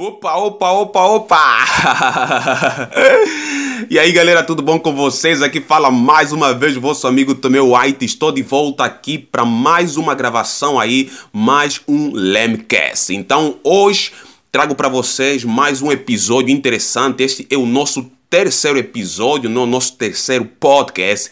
Opa, opa, opa, opa! e aí galera, tudo bom com vocês? Aqui fala mais uma vez o vosso amigo Tomeu White. Estou de volta aqui para mais uma gravação aí, mais um Lemcast. Então hoje trago para vocês mais um episódio interessante. Este é o nosso terceiro episódio, no nosso terceiro podcast.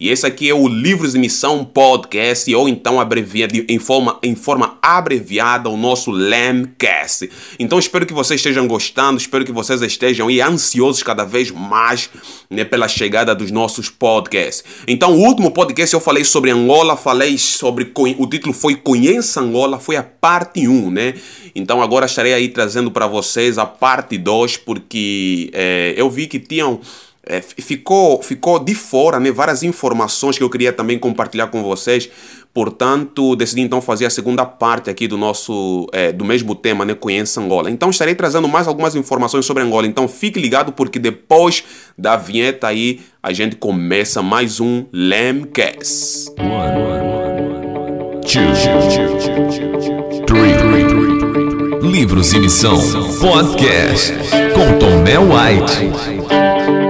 E esse aqui é o Livros de Missão Podcast, ou então abreviado em forma, em forma abreviada o nosso LAMcast. Então espero que vocês estejam gostando, espero que vocês estejam aí ansiosos cada vez mais né, pela chegada dos nossos podcasts. Então, o último podcast eu falei sobre Angola, falei sobre. O título foi Conheça Angola, foi a parte 1, né? Então agora estarei aí trazendo para vocês a parte 2, porque é, eu vi que tinham é, ficou, ficou de fora né, várias informações que eu queria também compartilhar com vocês. Portanto, decidi então fazer a segunda parte aqui do nosso é, do mesmo tema, né, Conheça Angola. Então estarei trazendo mais algumas informações sobre Angola. Então fique ligado porque depois da vinheta aí a gente começa mais um Lemcast. Livros e Missão Podcast com Tomé White.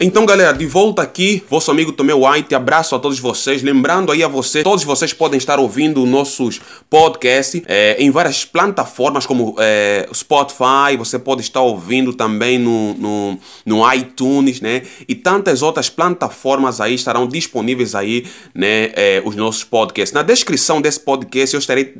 Então, galera, de volta aqui, vosso amigo Tomé White, abraço a todos vocês. Lembrando aí a você, todos vocês podem estar ouvindo nossos podcasts é, em várias plataformas como é, Spotify, você pode estar ouvindo também no, no, no, iTunes, né? E tantas outras plataformas aí estarão disponíveis aí, né? É, os nossos podcasts. Na descrição desse podcast eu estarei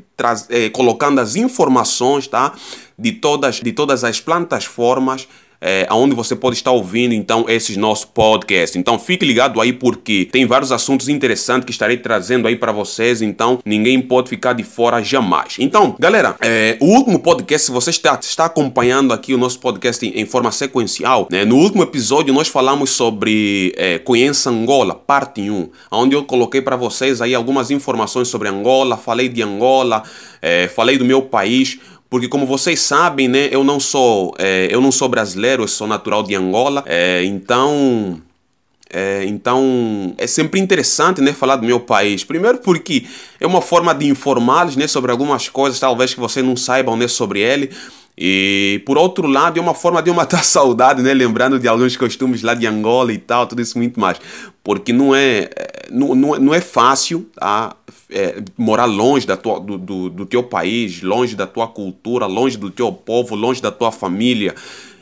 é, colocando as informações, tá? De todas, de todas as plataformas é, onde você pode estar ouvindo então esses nossos podcasts. Então fique ligado aí porque tem vários assuntos interessantes que estarei trazendo aí para vocês, então ninguém pode ficar de fora jamais. Então, galera, é, o último podcast, se você está, está acompanhando aqui o nosso podcast em, em forma sequencial, né, no último episódio nós falamos sobre é, Conheça Angola, parte 1, onde eu coloquei para vocês aí algumas informações sobre Angola, falei de Angola, é, falei do meu país, porque como vocês sabem, né, eu não sou, é, eu não sou brasileiro, eu sou natural de Angola, é, então é, então é sempre interessante né, falar do meu país. Primeiro porque é uma forma de informá-los né, sobre algumas coisas, talvez que vocês não saibam né, sobre ele. E por outro lado, é uma forma de eu matar saudade, né? Lembrando de alguns costumes lá de Angola e tal, tudo isso muito mais. Porque não é, é não, não, não é fácil tá? É, morar longe da tua, do, do, do teu país, longe da tua cultura, longe do teu povo, longe da tua família.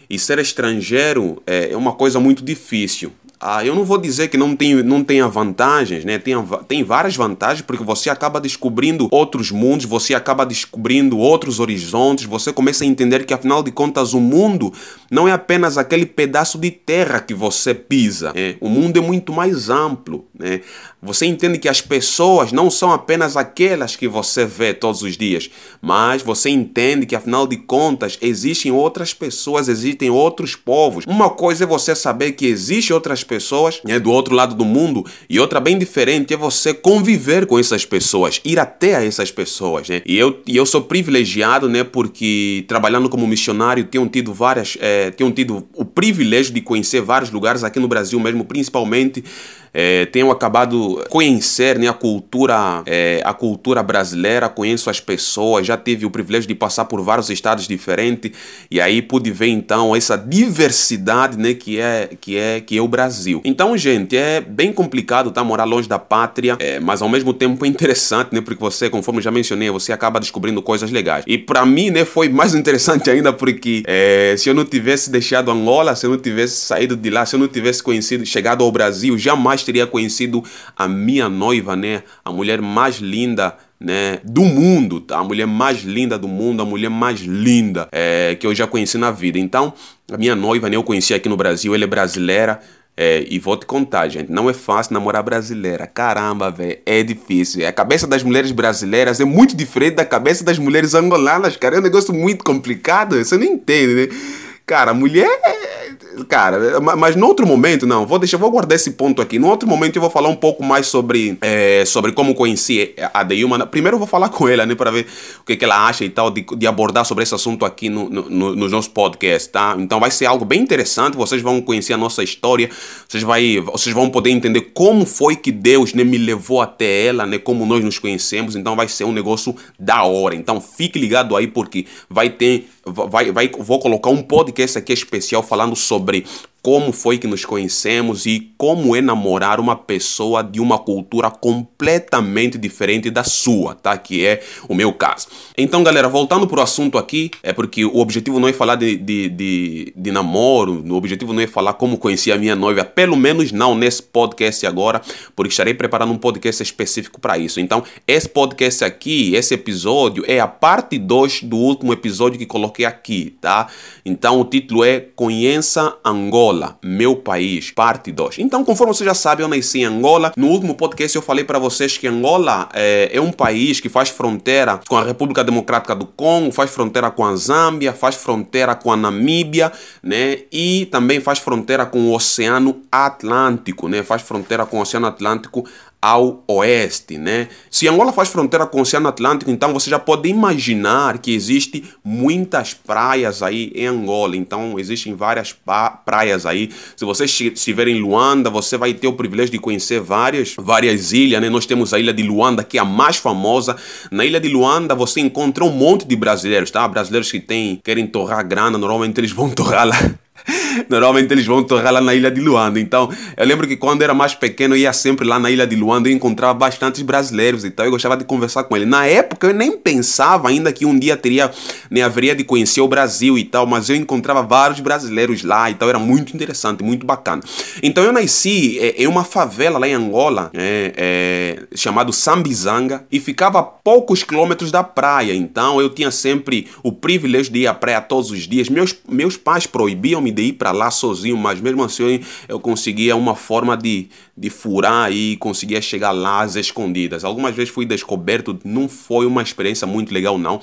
E ser estrangeiro é, é uma coisa muito difícil. Ah, eu não vou dizer que não tem, não tenha vantagens, né? Tem, tem várias vantagens, porque você acaba descobrindo outros mundos, você acaba descobrindo outros horizontes, você começa a entender que, afinal de contas, o mundo não é apenas aquele pedaço de terra que você pisa. Né? O mundo é muito mais amplo. Né? Você entende que as pessoas não são apenas aquelas que você vê todos os dias, mas você entende que, afinal de contas, existem outras pessoas, existem outros povos. Uma coisa é você saber que existem outras pessoas né, do outro lado do mundo, e outra bem diferente é você conviver com essas pessoas, ir até a essas pessoas. Né? E, eu, e eu sou privilegiado né, porque, trabalhando como missionário, tenho tido várias. É, tenho tido o privilégio de conhecer vários lugares aqui no Brasil mesmo, principalmente é, tenho acabado conhecer né, a cultura é, a cultura brasileira, conheço as pessoas, já tive o privilégio de passar por vários estados diferentes e aí pude ver então essa diversidade né, que é que é que é o Brasil. Então, gente, é bem complicado tá morar longe da pátria, é, mas ao mesmo tempo é interessante, né, porque você, conforme já mencionei, você acaba descobrindo coisas legais. E para mim, né, foi mais interessante ainda porque é, se eu não tivesse deixado Angola, se eu não tivesse saído de lá, se eu não tivesse conhecido, chegado ao Brasil, jamais teria conhecido a minha noiva, né? A mulher mais linda né, do mundo, tá? a mulher mais linda do mundo, a mulher mais linda é, que eu já conheci na vida. Então, a minha noiva, né, eu conheci aqui no Brasil, ela é brasileira. É, e vou te contar, gente, não é fácil namorar brasileira. Caramba, velho, é difícil. A cabeça das mulheres brasileiras é muito diferente da cabeça das mulheres angolanas, cara. É um negócio muito complicado, você não entende, né? Cara, mulher. Cara, mas no outro momento, não, vou deixar, vou guardar esse ponto aqui. No outro momento eu vou falar um pouco mais sobre, é, sobre como conheci a Deilma. Primeiro eu vou falar com ela, né, para ver o que, que ela acha e tal, de, de abordar sobre esse assunto aqui no, no, nos nossos podcasts, tá? Então vai ser algo bem interessante, vocês vão conhecer a nossa história, vocês, vai, vocês vão poder entender como foi que Deus né, me levou até ela, né, como nós nos conhecemos. Então vai ser um negócio da hora. Então fique ligado aí porque vai ter vai, vai, vou colocar um podcast aqui especial falando sobre como foi que nos conhecemos e como é namorar uma pessoa de uma cultura completamente diferente da sua, tá? Que é o meu caso. Então, galera, voltando pro assunto aqui, é porque o objetivo não é falar de, de, de, de namoro, o objetivo não é falar como conheci a minha noiva, pelo menos não nesse podcast agora, porque estarei preparando um podcast específico para isso. Então, esse podcast aqui, esse episódio, é a parte 2 do último episódio que coloquei aqui, tá? Então, o título é Conheça Angola. Angola, meu país, parte 2. Então, conforme você já sabe, eu nasci em Angola. No último podcast eu falei para vocês que Angola é, é, um país que faz fronteira com a República Democrática do Congo, faz fronteira com a Zâmbia, faz fronteira com a Namíbia, né? E também faz fronteira com o Oceano Atlântico, né? Faz fronteira com o Oceano Atlântico ao oeste, né? Se Angola faz fronteira com o Oceano Atlântico, então você já pode imaginar que existe muitas praias aí em Angola. Então existem várias praias aí. Se você estiver em Luanda, você vai ter o privilégio de conhecer várias, várias ilhas, né? Nós temos a ilha de Luanda, que é a mais famosa. Na ilha de Luanda você encontra um monte de brasileiros, tá? Brasileiros que têm, querem torrar grana, normalmente eles vão torrar lá Normalmente eles vão torrar lá na ilha de Luanda. Então, eu lembro que quando era mais pequeno, eu ia sempre lá na ilha de Luanda e encontrava bastantes brasileiros e tal. Eu gostava de conversar com eles. Na época, eu nem pensava ainda que um dia teria, nem haveria de conhecer o Brasil e tal, mas eu encontrava vários brasileiros lá e tal. Era muito interessante, muito bacana. Então, eu nasci é, em uma favela lá em Angola, é, é, chamado Sambizanga, e ficava a poucos quilômetros da praia. Então, eu tinha sempre o privilégio de ir à praia todos os dias. Meus, meus pais proibiam-me de ir para lá sozinho, mas mesmo assim eu conseguia uma forma de, de furar e conseguia chegar lá às escondidas. Algumas vezes fui descoberto, não foi uma experiência muito legal não,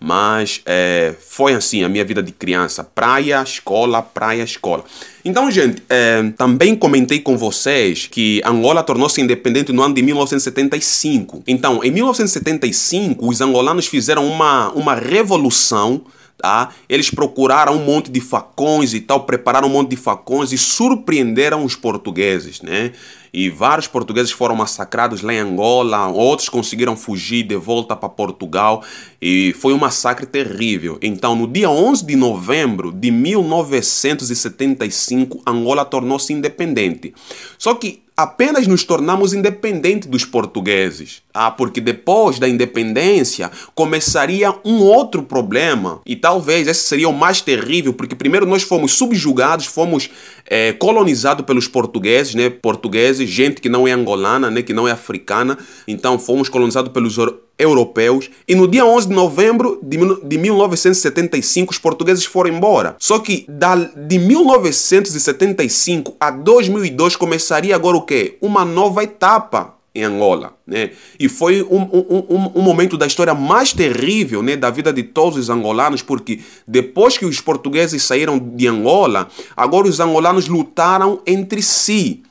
mas é, foi assim a minha vida de criança, praia, escola, praia, escola. Então, gente, é, também comentei com vocês que Angola tornou-se independente no ano de 1975. Então, em 1975, os angolanos fizeram uma, uma revolução Tá? Eles procuraram um monte de facões e tal, prepararam um monte de facões e surpreenderam os portugueses, né? E vários portugueses foram massacrados lá em Angola, outros conseguiram fugir de volta para Portugal e foi um massacre terrível. Então, no dia 11 de novembro de 1975, Angola tornou-se independente. Só que apenas nos tornamos independentes dos portugueses. Ah, porque depois da independência começaria um outro problema. E talvez esse seria o mais terrível, porque primeiro nós fomos subjugados, fomos é, colonizados pelos portugueses, né? Portugueses, gente que não é angolana, né? Que não é africana. Então fomos colonizados pelos europeus. E no dia 11 de novembro de, de 1975 os portugueses foram embora. Só que de 1975 a 2002 começaria agora o quê? Uma nova etapa em Angola, né? E foi um, um, um, um, momento da história mais terrível, né, da vida de todos os angolanos, porque depois que os portugueses saíram de Angola, agora os angolanos lutaram entre si.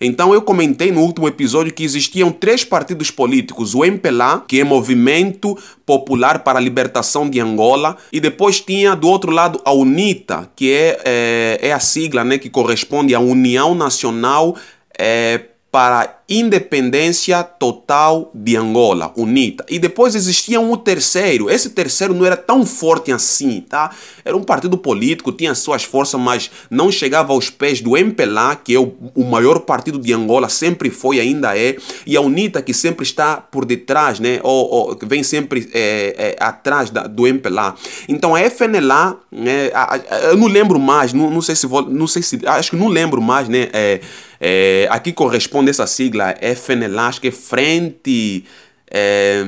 Então eu comentei no último episódio que existiam três partidos políticos: o MPLA, que é Movimento Popular para a Libertação de Angola, e depois tinha do outro lado a UNITA, que é, é, é a sigla né, que corresponde à União Nacional é, para independência total de Angola, UNITA. E depois existia um terceiro. Esse terceiro não era tão forte assim, tá? Era um partido político, tinha suas forças, mas não chegava aos pés do MPLA, que é o, o maior partido de Angola, sempre foi, ainda é, e a UNITA, que sempre está por detrás, né? Ou, ou vem sempre é, é, atrás da, do MPLA. Então a FNLA, né? A, a, eu não lembro mais, não, não sei se vou, não sei se, acho que não lembro mais, né? É, é, aqui corresponde essa sigla sigla FNLA, acho que é Frente é,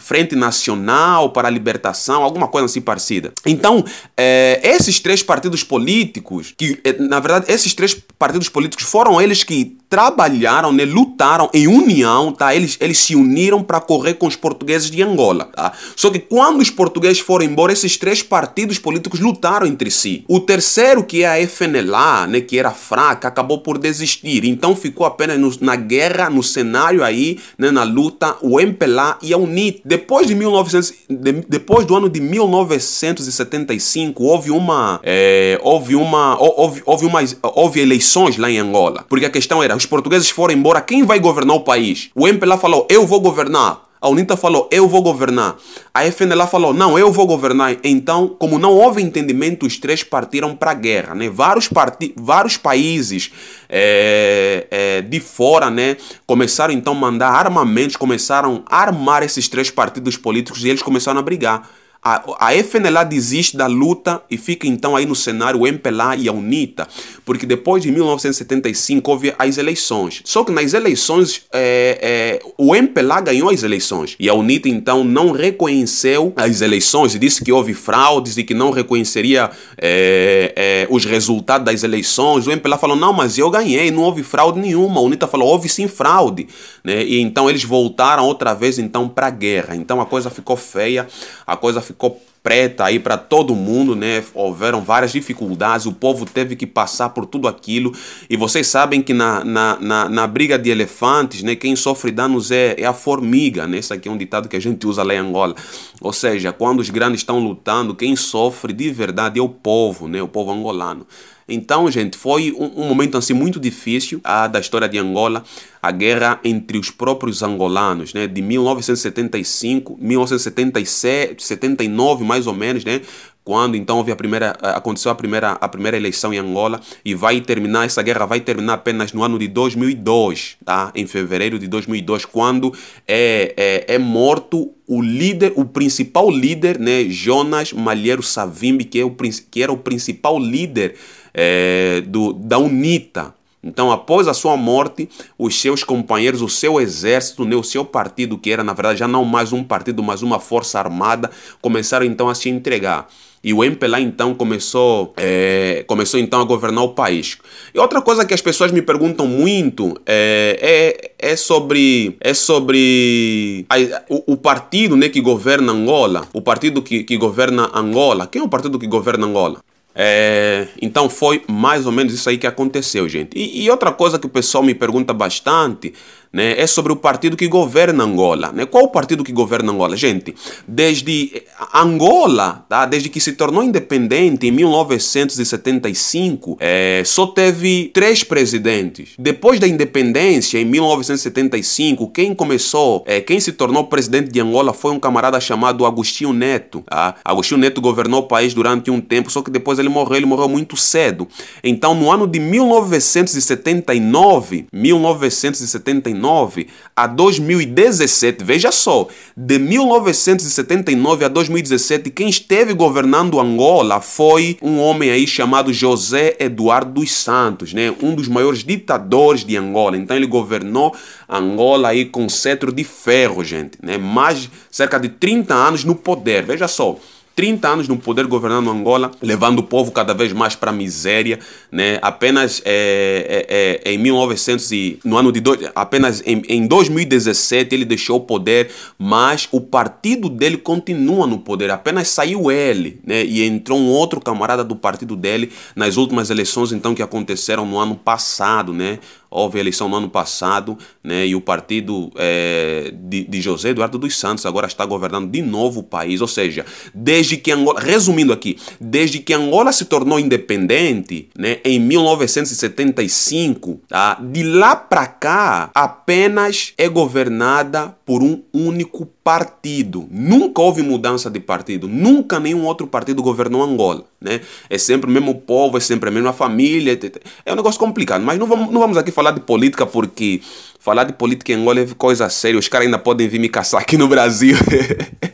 Frente Nacional para a Libertação, alguma coisa assim parecida. Então, é, esses três partidos políticos, que é, na verdade esses três partidos políticos foram eles que trabalharam, né, lutaram em união, tá? Eles, eles se uniram para correr com os portugueses de Angola, tá? Só que quando os portugueses foram embora, esses três partidos políticos lutaram entre si. O terceiro, que é a FNLA, né, que era fraca, acabou por desistir. Então ficou apenas no, na guerra, no cenário aí, né, na luta, o MPLA e a UNIT. Depois de 1900, de, depois do ano de 1975, houve uma, é, houve uma, houve, houve uma, houve eleições lá em Angola, porque a questão era os portugueses foram embora, quem vai governar o país? O MPLA falou, eu vou governar. A UNITA falou, eu vou governar. A FNLA falou, não, eu vou governar. Então, como não houve entendimento, os três partiram para a guerra. Né? Vários, parti vários países é, é, de fora né, começaram então a mandar armamentos, começaram a armar esses três partidos políticos e eles começaram a brigar. A, a FNLA desiste da luta e fica então aí no cenário o MPLA e a UNITA, porque depois de 1975 houve as eleições. Só que nas eleições é, é, o MPLA ganhou as eleições e a UNITA então não reconheceu as eleições e disse que houve fraudes e que não reconheceria é, é os resultados das eleições. O MPLA falou: não, mas eu ganhei, não houve fraude nenhuma. A UNITA falou: houve sim fraude. Né? E então eles voltaram outra vez então para a guerra. Então a coisa ficou feia, a coisa ficou ficou preta aí para todo mundo, né? Houveram várias dificuldades, o povo teve que passar por tudo aquilo. E vocês sabem que na, na, na, na briga de elefantes, né? Quem sofre danos é, é a formiga, né? Esse aqui é um ditado que a gente usa lá em Angola. Ou seja, quando os grandes estão lutando, quem sofre de verdade é o povo, né? O povo angolano. Então, gente, foi um, um momento assim muito difícil a, da história de Angola, a guerra entre os próprios angolanos, né, de 1975, 1977, 79 mais ou menos, né, quando então houve a primeira aconteceu a primeira a primeira eleição em Angola e vai terminar essa guerra vai terminar apenas no ano de 2002 tá em fevereiro de 2002 quando é, é, é morto o líder o principal líder né Jonas Malheiro Savimbi que é o que era o principal líder é, do, da UNITA. Então, após a sua morte, os seus companheiros, o seu exército, né, o seu partido, que era na verdade já não mais um partido, mas uma força armada, começaram então a se entregar. E o MPLA então começou, é, começou então a governar o país. E outra coisa que as pessoas me perguntam muito é, é, é sobre, é sobre a, o, o, partido né, que governa Angola, o partido que, que governa Angola. Quem é o partido que governa Angola? É, então foi mais ou menos isso aí que aconteceu, gente. E, e, outra coisa que o pessoal me pergunta bastante né, é sobre o partido que governa Angola. Né? Qual o partido que governa Angola? Gente, desde Angola, tá? desde que se tornou independente em 1975, é, só teve três presidentes. Depois da independência, em 1975, quem começou, é, quem se tornou presidente de Angola foi um camarada chamado Agostinho Neto. Tá? Agostinho Neto governou o país durante um tempo, só que depois ele morreu, ele morreu muito cedo. Então, no ano de 1979, 1979, 1979 a 2017, veja só, de 1979 a 2017, quem esteve governando Angola foi um homem aí chamado José Eduardo dos Santos, né? um dos maiores ditadores de Angola. Então ele governou Angola aí com cetro de ferro, gente, né? mais cerca de 30 anos no poder. Veja só, 30 anos no poder governando Angola, levando o povo cada vez mais para a miséria, né? Apenas é, é, é, em 1900 e no ano de apenas em, em 2017 ele deixou o poder, mas o partido dele continua no poder. Apenas saiu ele, né? E entrou um outro camarada do partido dele nas últimas eleições então que aconteceram no ano passado, né? Houve eleição no ano passado, né, e o partido é, de, de, José Eduardo dos Santos agora está governando de novo o país. Ou seja, desde que Angola, resumindo aqui, desde que Angola se tornou independente, né, em 1975, tá, de lá para cá apenas é governada por um único partido. Nunca houve mudança de partido. Nunca nenhum outro partido governou Angola. Né? É sempre o mesmo povo, é sempre a mesma família. É um negócio complicado. Mas não vamos, não vamos aqui falar de política porque falar de política em Angola é coisa séria. Os caras ainda podem vir me caçar aqui no Brasil.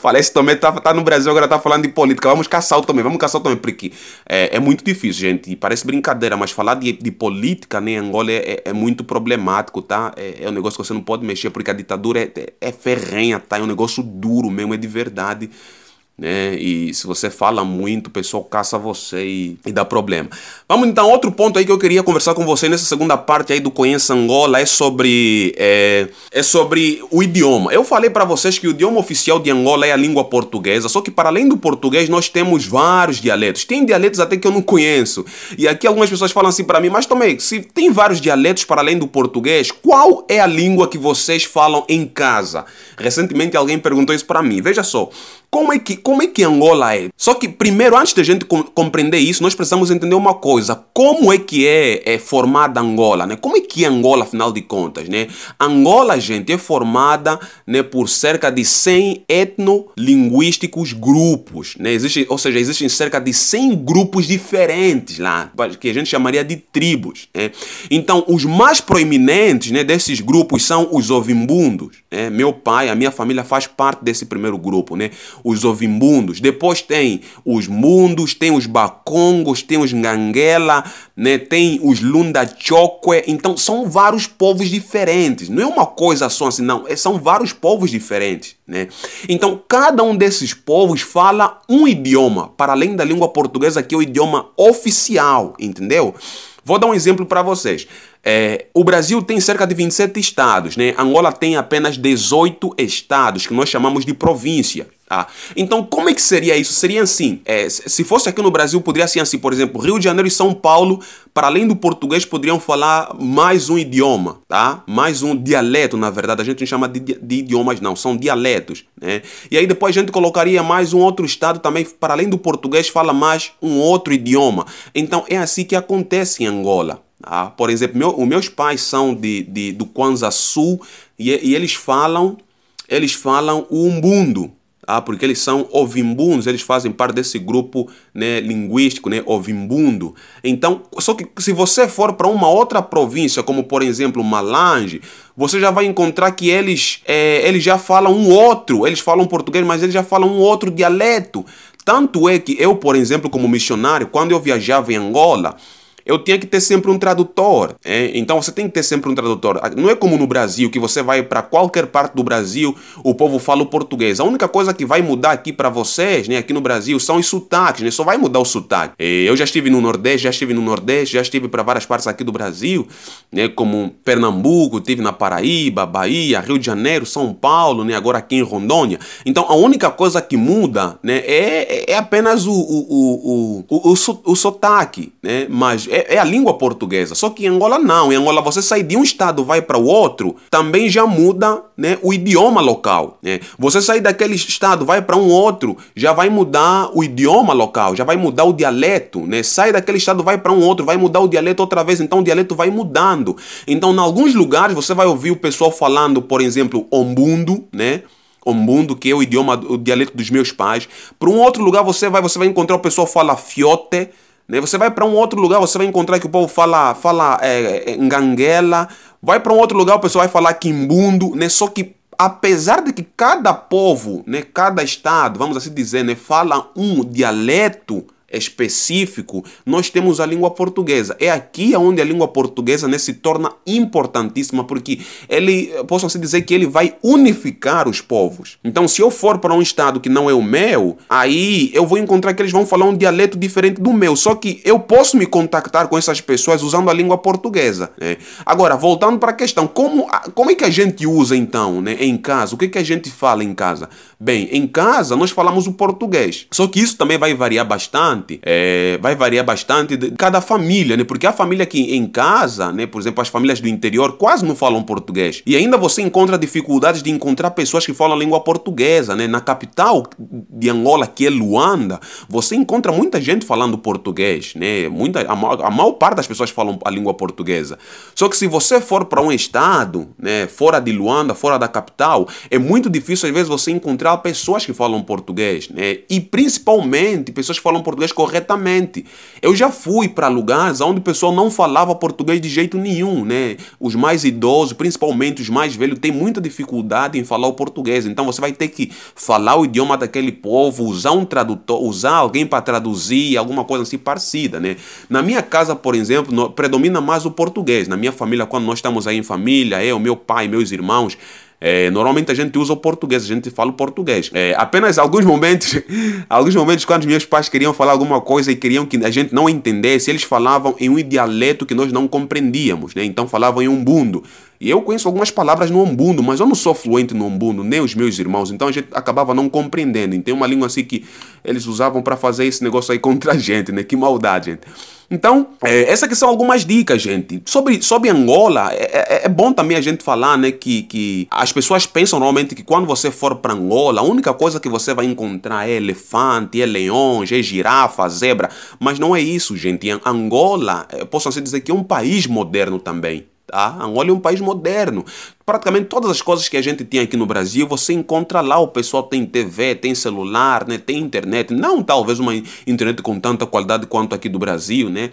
Falei, esse também tá, tá no Brasil, agora tá falando de política. Vamos caçar também, vamos caçar também, porque é, é muito difícil, gente. Parece brincadeira, mas falar de, de política né, em Angola é, é, é muito problemático, tá? É, é, um negócio que você não pode mexer, porque a ditadura é, é, é ferrenha, tá? É um negócio duro mesmo, é de verdade né? E se você fala muito, o pessoal caça você e, e, dá problema. Vamos então, outro ponto aí que eu queria conversar com você nessa segunda parte aí do Conheça Angola é sobre, é, é sobre o idioma. Eu falei para vocês que o idioma oficial de Angola é a língua portuguesa, só que para além do português nós temos vários dialetos. Tem dialetos até que eu não conheço. E aqui algumas pessoas falam assim para mim, mas também, se tem vários dialetos para além do português, qual é a língua que vocês falam em casa? Recentemente alguém perguntou isso para mim. Veja só, como é que, como é que Angola é? Só que primeiro, antes da gente com, compreender isso, nós precisamos entender uma coisa. Como é que é, é formada Angola? Né? Como é que é Angola, afinal de contas? Né? Angola, gente, é formada né, por cerca de 100 etnolinguísticos grupos. Né? Existe, ou seja, existem cerca de 100 grupos diferentes lá, que a gente chamaria de tribos. Né? Então, os mais proeminentes né, desses grupos são os ovimbundos. Né? Meu pai, a minha família faz parte desse primeiro grupo. Né? Os ovimbundos. Depois tem os mundos, tem os bacongos, tem os nganguela, né? tem os lundachokwe. Então são vários povos diferentes. Não é uma coisa só assim, não. É, são vários povos diferentes. Né? Então cada um desses povos fala um idioma, para além da língua portuguesa, que é o idioma oficial, entendeu? Vou dar um exemplo para vocês. É, o Brasil tem cerca de 27 estados, né? Angola tem apenas 18 estados, que nós chamamos de província. Tá? Então, como é que seria isso? Seria assim: é, se fosse aqui no Brasil, poderia ser assim, por exemplo, Rio de Janeiro e São Paulo, para além do português, poderiam falar mais um idioma, tá? Mais um dialeto, na verdade. A gente não chama de, de idiomas, não, são dialetos, né? E aí depois a gente colocaria mais um outro estado também, para além do português, fala mais um outro idioma. Então, é assim que acontece em Angola. Tá? Por exemplo, meu, os meus pais são de, de, do Kwanza Sul e, e eles falam eles falam o umbundo, tá? porque eles são ovimbundos, eles fazem parte desse grupo né, linguístico, né, ovimbundo. Então, só que se você for para uma outra província, como por exemplo Malange, você já vai encontrar que eles, é, eles já falam um outro, eles falam português, mas eles já falam um outro dialeto. Tanto é que eu, por exemplo, como missionário, quando eu viajava em Angola, eu tinha que ter sempre um tradutor. É? Então você tem que ter sempre um tradutor. Não é como no Brasil, que você vai para qualquer parte do Brasil, o povo fala o português. A única coisa que vai mudar aqui para vocês, né, aqui no Brasil, são os sotaques, né? Só vai mudar o sotaque. Eu já estive no Nordeste, já estive no Nordeste, já estive para várias partes aqui do Brasil, né, como Pernambuco, estive na Paraíba, Bahia, Rio de Janeiro, São Paulo, né, agora aqui em Rondônia. Então a única coisa que muda, né, é, é apenas o, o, o, o, o, o sotaque, né? Mas é, é, a língua portuguesa. Só que em Angola não. Em Angola você sai de um estado vai para o outro, também já muda né, o idioma local. Né? Você sai daquele estado vai para um outro, já vai mudar o idioma local, já vai mudar o dialeto. Né? Sai daquele estado vai para um outro, vai mudar o dialeto outra vez, então o dialeto vai mudando. Então, em alguns lugares você vai ouvir o pessoal falando, por exemplo, ombundo, né? Ombundo, que é o idioma, o dialeto dos meus pais. Para um outro lugar você vai, você vai encontrar o pessoal fala fiote, né? Você vai para um outro lugar, você vai encontrar que o povo fala, fala é, é, nganguela. Vai para um outro lugar, o pessoal vai falar quimbundo. Né? Só que apesar de que cada povo, né, cada estado, vamos assim dizer, né, fala um dialeto específico, nós temos a língua portuguesa. É aqui onde a língua portuguesa né, se torna importantíssima, porque ele, posso assim dizer que ele vai unificar os povos. Então, se eu for para um estado que não é o meu, aí eu vou encontrar que eles vão falar um dialeto diferente do meu. Só que eu posso me contactar com essas pessoas usando a língua portuguesa. Né? Agora, voltando para a questão, como, como é que a gente usa então né, em casa? O que, é que a gente fala em casa? Bem, em casa nós falamos o português. Só que isso também vai variar bastante bastante, é, vai variar bastante de cada família, né? Porque a família aqui em casa, né? Por exemplo, as famílias do interior quase não falam português. E ainda você encontra dificuldades de encontrar pessoas que falam a língua portuguesa, né? Na capital de Angola, que é Luanda, você encontra muita gente falando português, né? Muita, a, maior, a maior parte das pessoas falam a língua portuguesa. Só que se você for para um estado, né? Fora de Luanda, fora da capital, é muito difícil às vezes você encontrar pessoas que falam português, né? E principalmente pessoas que falam português português corretamente. Eu já fui para lugares onde o pessoal não falava português de jeito nenhum, né? Os mais idosos, principalmente os mais velhos, têm muita dificuldade em falar o português. Então você vai ter que falar o idioma daquele povo, usar um tradutor, usar alguém para traduzir, alguma coisa assim parecida, né? Na minha casa, por exemplo, predomina mais o português. Na minha família, quando nós estamos aí em família, eu, meu pai, meus irmãos, é, normalmente a gente usa o português, a gente fala o português. É, apenas alguns momentos, alguns momentos quando meus pais queriam falar alguma coisa e queriam que a gente não entendesse, eles falavam em um dialeto que nós não compreendíamos, né? Então falavam em umbundo. E eu conheço algumas palavras no umbundo, mas eu não sou fluente no umbundo, nem os meus irmãos, então a gente acabava não compreendendo. E tem uma língua assim que eles usavam para fazer esse negócio aí contra a gente, né? Que maldade, gente. Então, é, essas aqui são algumas dicas, gente. Sobre, sobre Angola, é, é, é, bom também a gente falar, né, que, que as pessoas pensam normalmente que quando você for para Angola, a única coisa que você vai encontrar é elefante, é leões, é girafa, zebra. Mas não é isso, gente. Angola, posso assim dizer que é um país moderno também. Tá? Angola é um país moderno. Praticamente todas as coisas que a gente tem aqui no Brasil, você encontra lá. O pessoal tem TV, tem celular, né? tem internet. Não talvez uma internet com tanta qualidade quanto aqui do Brasil, né?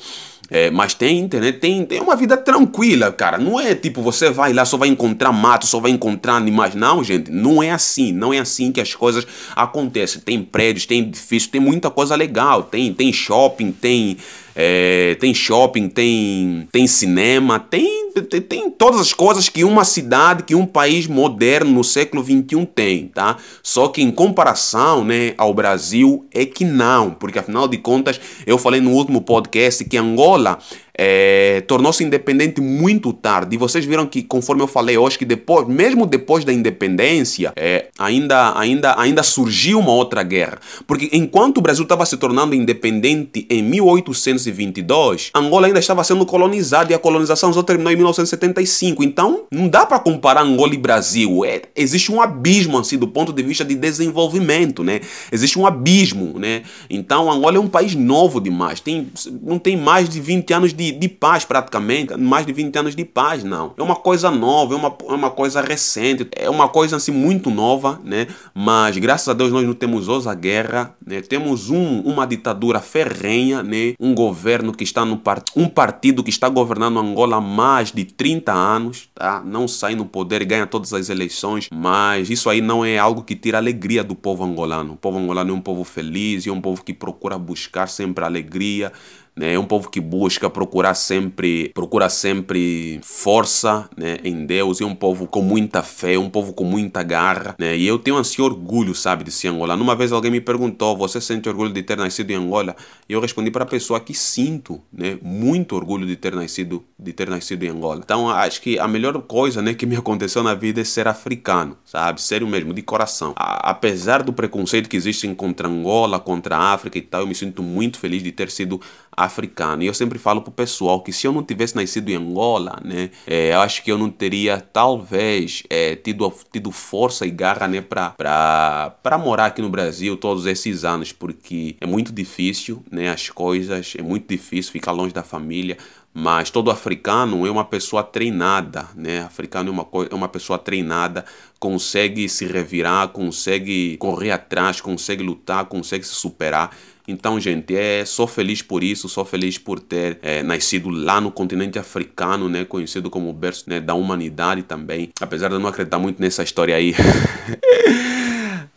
É, mas tem internet, tem, tem uma vida tranquila, cara. Não é tipo você vai lá, só vai encontrar mato, só vai encontrar animais. Não, gente, não é assim. Não é assim que as coisas acontecem. Tem prédios, tem edifícios, tem muita coisa legal. Tem, tem shopping, tem é, tem shopping, tem, tem cinema, tem, tem, todas as coisas que uma cidade, que um país moderno no século XXI tem, tá? Só que em comparação né, ao Brasil é que não, porque afinal de contas eu falei no último podcast que Angola é, tornou-se independente muito tarde. E vocês viram que, conforme eu falei hoje, que depois, mesmo depois da independência, é, ainda, ainda, ainda surgiu uma outra guerra. Porque enquanto o Brasil estava se tornando independente em 1822, Angola ainda estava sendo colonizada e a colonização só terminou em 1975. Então, não dá para comparar Angola e Brasil. É, existe um abismo assim do ponto de vista de desenvolvimento, né? Existe um abismo, né? Então, Angola é um país novo demais. Tem, não tem mais de 20 anos de de, paz praticamente, mais de 20 anos de paz, não. É uma coisa nova, é uma, é uma coisa recente, é uma coisa assim muito nova, né? Mas graças a Deus nós não temos outra guerra, né? Temos um, uma ditadura ferrenha, né? Um governo que está no part... um partido que está governando Angola há mais de 30 anos, tá? Não sai no poder ganha todas as eleições, mas isso aí não é algo que tira a alegria do povo angolano. O povo angolano é um povo feliz é um povo que procura buscar sempre alegria, né? É um povo que busca procurar sempre, procura sempre força né, em Deus. É um povo com muita fé, um povo com muita garra. Né? E eu tenho assim orgulho, sabe, de ser Angola. Uma vez alguém me perguntou: Você sente orgulho de ter nascido em Angola? E eu respondi para a pessoa que sinto, né, muito orgulho de ter nascido, de ter nascido em Angola. Então acho que a melhor coisa, né, que me aconteceu na vida é ser africano, sabe, sério mesmo, de coração. A, apesar do preconceito que existe contra Angola, contra a África e tal, eu me sinto muito feliz de ter sido africano. E eu sempre falo pro pessoal que se eu não tivesse nascido em Angola, né, é, eu acho que eu não teria talvez é, tido, tido força e garra, né, pra, pra, pra morar aqui no Brasil todos esses anos, porque é muito difícil, né, as coisas, é muito difícil ficar longe da família. Mas todo africano é uma pessoa treinada, né? Africano é uma, é uma pessoa treinada, consegue se revirar, consegue correr atrás, consegue lutar, consegue se superar. Então, gente, é, sou feliz por isso, sou feliz por ter é, nascido lá no continente africano, né, conhecido como berço né, da humanidade também. Apesar de eu não acreditar muito nessa história aí.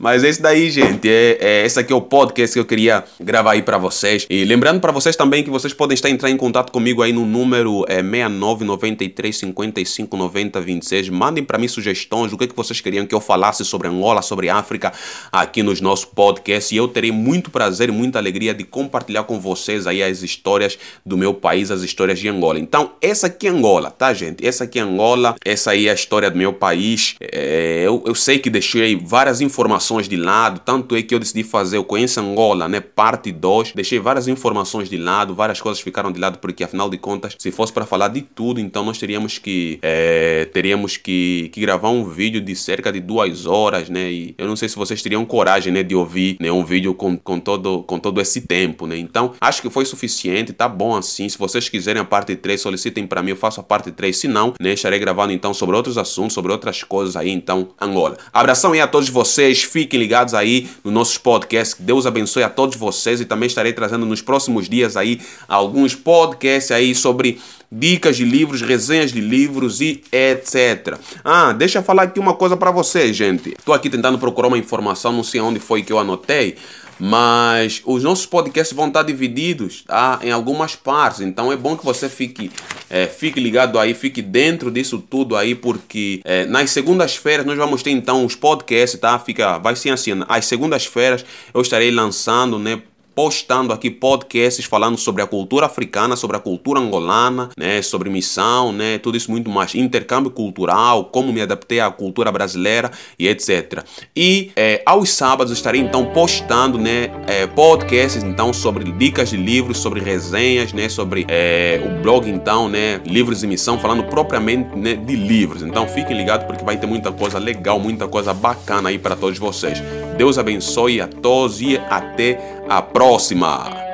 Mas esse daí, gente, é, é, esse aqui é o podcast que eu queria gravar aí para vocês. E lembrando para vocês também que vocês podem estar entrar em contato comigo aí no número é, 6993 55 90 26. Mandem para mim sugestões, o que, é que vocês queriam que eu falasse sobre Angola, sobre África aqui nos nossos podcasts. E eu terei muito prazer e muita alegria de compartilhar com vocês aí as histórias do meu país, as histórias de Angola. Então, essa aqui é Angola, tá, gente? Essa aqui é Angola, essa aí é a história do meu país. É, eu, eu sei que deixei várias informações informações de lado, tanto é que eu decidi fazer o Conheça Angola, né, parte 2. Deixei várias informações de lado, várias coisas ficaram de lado, porque afinal de contas, se fosse para falar de tudo, então nós teríamos que é, teríamos que, que gravar um vídeo de cerca de duas horas, né, e eu não sei se vocês teriam coragem, né, de ouvir né, um vídeo com, com, todo, com todo esse tempo, né, então acho que foi suficiente, tá bom assim, se vocês quiserem a parte 3, solicitem para mim, eu faço a parte 3, se não, né, estarei gravando então sobre outros assuntos, sobre outras coisas aí, então, Angola. Abração aí a todos vocês, fiquem ligados aí nos nossos podcasts. Deus abençoe a todos vocês e também estarei trazendo nos próximos dias aí alguns podcasts aí sobre dicas de livros, resenhas de livros e etc. Ah, deixa eu falar aqui uma coisa para vocês, gente. Tô aqui tentando procurar uma informação, não sei onde foi que eu anotei, mas os nossos podcasts vão estar divididos tá, em algumas partes. Então é bom que você fique, é, fique ligado aí, fique dentro disso tudo aí, porque é, nas segundas-feiras nós vamos ter então os podcasts, tá? Fica, vai ser assim, às segundas-feiras eu estarei lançando, né? Postando aqui podcasts falando sobre a cultura africana, sobre a cultura angolana, né, sobre missão, né, tudo isso muito mais, intercâmbio cultural, como me adaptei à cultura brasileira e etc. E é, aos sábados estarei então postando, né, é, podcasts então sobre dicas de livros, sobre resenhas, né, sobre é, o blog então, né, livros de missão, falando propriamente né, de livros. Então fiquem ligados porque vai ter muita coisa legal, muita coisa bacana aí para todos vocês. Deus abençoe a todos e até a próxima!